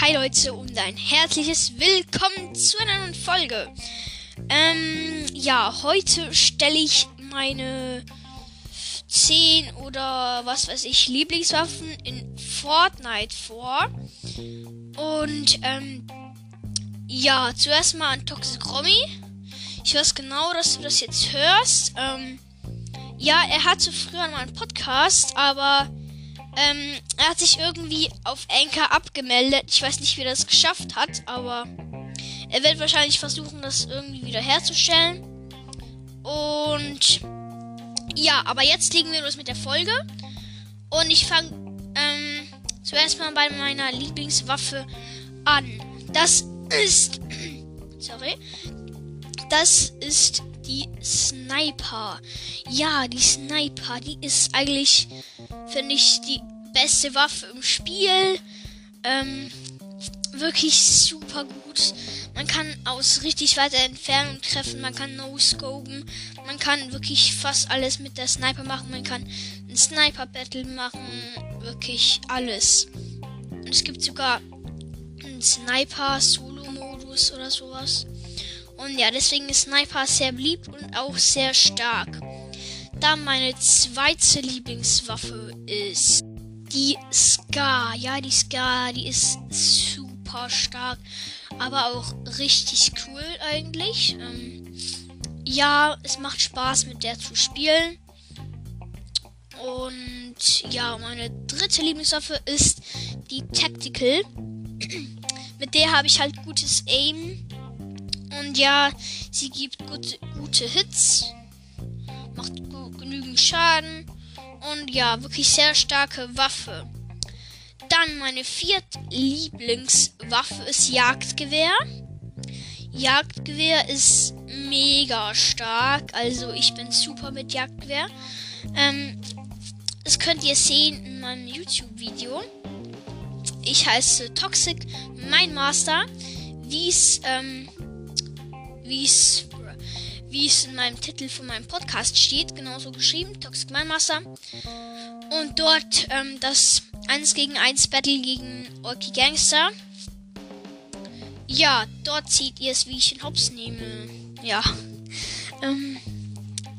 Hi Leute und ein herzliches Willkommen zu einer neuen Folge. Ähm, ja, heute stelle ich meine 10 oder was weiß ich Lieblingswaffen in Fortnite vor. Und ähm, ja, zuerst mal an Toxic Romy. Ich weiß genau, dass du das jetzt hörst. Ähm, ja, er hatte früher mal einen Podcast, aber ähm, er hat sich irgendwie auf Anchor abgemeldet. Ich weiß nicht, wie er das geschafft hat, aber er wird wahrscheinlich versuchen, das irgendwie wieder herzustellen. Und ja, aber jetzt legen wir los mit der Folge. Und ich fange ähm, zuerst mal bei meiner Lieblingswaffe an. Das ist. Sorry. Das ist die Sniper. Ja, die Sniper, die ist eigentlich, finde ich, die beste Waffe im Spiel. Ähm, wirklich super gut. Man kann aus richtig weiter Entfernung treffen, man kann No-Scopen, man kann wirklich fast alles mit der Sniper machen, man kann ein Sniper-Battle machen, wirklich alles. Und es gibt sogar einen Sniper-Solo-Modus oder sowas. Und ja, deswegen ist Sniper sehr beliebt und auch sehr stark. Dann meine zweite Lieblingswaffe ist die Scar. Ja, die Scar, die ist super stark, aber auch richtig cool eigentlich. Ähm, ja, es macht Spaß mit der zu spielen. Und ja, meine dritte Lieblingswaffe ist die Tactical. mit der habe ich halt gutes Aim und ja, sie gibt gute, gute Hits, macht genügend Schaden und ja, wirklich sehr starke Waffe. Dann meine vierte Lieblingswaffe ist Jagdgewehr. Jagdgewehr ist mega stark, also ich bin super mit Jagdgewehr. Ähm, das könnt ihr sehen in meinem YouTube-Video. Ich heiße Toxic, mein Master. Wie es ähm, wie es wie es in meinem Titel von meinem Podcast steht, genauso geschrieben, Toxic Mindmaster. Und dort ähm, das 1 gegen 1 Battle gegen Orky Gangster. Ja, dort seht ihr es, wie ich den Hops nehme. Ja. Ähm,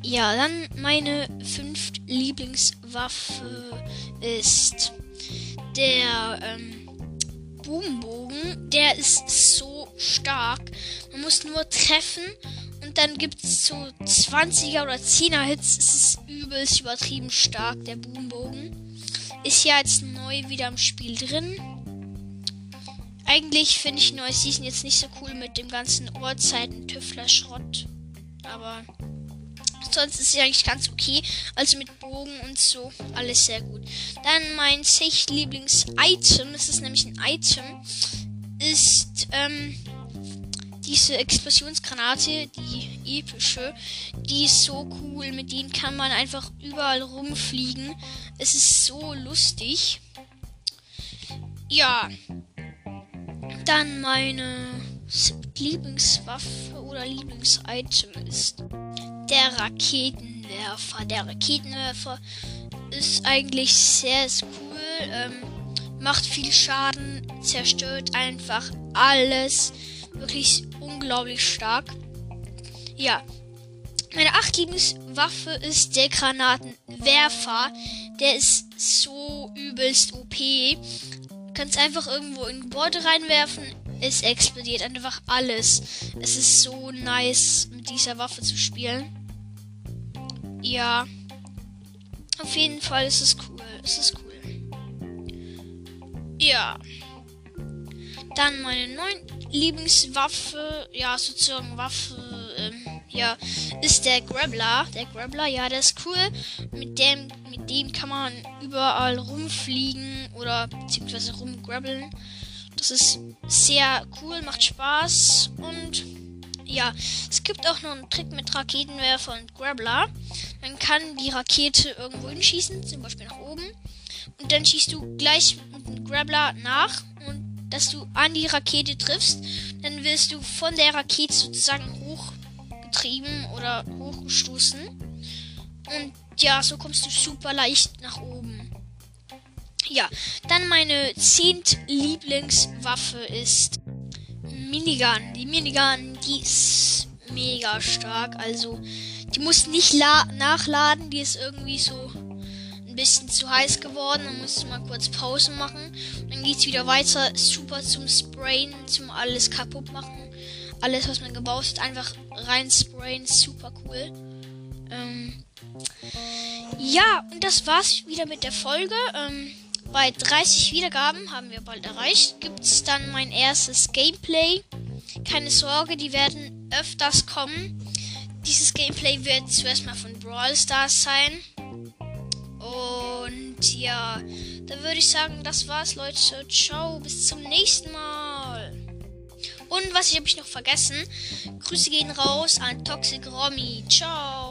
ja, dann meine fünfte Lieblingswaffe ist der ähm, Der ist so stark. Man muss nur treffen und dann gibt es so 20er oder 10er Hits. Es ist übelst übertrieben stark, der Boombogen. Ist ja jetzt neu wieder im Spiel drin. Eigentlich finde ich neue Season jetzt nicht so cool mit dem ganzen Uhrzeiten-Tüffler-Schrott. Aber sonst ist sie eigentlich ganz okay. Also mit Bogen und so, alles sehr gut. Dann mein sich Lieblings-Item, das ist nämlich ein Item, ist ähm, diese Explosionsgranate, die epische, die ist so cool. Mit denen kann man einfach überall rumfliegen. Es ist so lustig. Ja. Dann meine Lieblingswaffe oder Lieblingsitem ist der Raketenwerfer. Der Raketenwerfer ist eigentlich sehr cool. Ähm, macht viel Schaden, zerstört einfach alles. Wirklich unglaublich stark. Ja. Meine acht Lieblingswaffe ist der Granatenwerfer. Der ist so übelst OP. Kannst einfach irgendwo in Gebäude reinwerfen. Es explodiert einfach alles. Es ist so nice, mit dieser Waffe zu spielen. Ja. Auf jeden Fall ist es cool. Es ist cool. Ja. Dann meine neun Lieblingswaffe, ja, sozusagen Waffe, ähm, ja, ist der Grabbler. Der Grabbler, ja, der ist cool. Mit dem, mit dem kann man überall rumfliegen oder beziehungsweise rumgrabbeln. Das ist sehr cool, macht Spaß und ja, es gibt auch noch einen Trick mit Raketenwerfer und Grabbler. Man kann die Rakete irgendwo hinschießen, zum Beispiel nach oben. Und dann schießt du gleich mit dem Grabbler nach und dass du an die Rakete triffst, dann wirst du von der Rakete sozusagen hochgetrieben oder hochgestoßen. Und ja, so kommst du super leicht nach oben. Ja, dann meine zehnt Lieblingswaffe ist Minigun. Die Minigun, die ist mega stark. Also, die muss nicht nachladen. Die ist irgendwie so ein bisschen zu heiß geworden. Dann musst du mal kurz Pause machen. Dann geht es wieder weiter. Super zum Sprayen, zum alles kaputt machen. Alles, was man gebaut hat, einfach rein sprayen. Super cool. Ähm, ja, und das war's wieder mit der Folge. Ähm, bei 30 Wiedergaben haben wir bald erreicht. Gibt es dann mein erstes Gameplay. Keine Sorge, die werden öfters kommen. Dieses Gameplay wird zuerst mal von Brawl Stars sein. Und ja, dann würde ich sagen, das war's, Leute. Ciao, bis zum nächsten Mal. Und was ich habe ich noch vergessen? Grüße gehen raus an Toxic Romy. Ciao.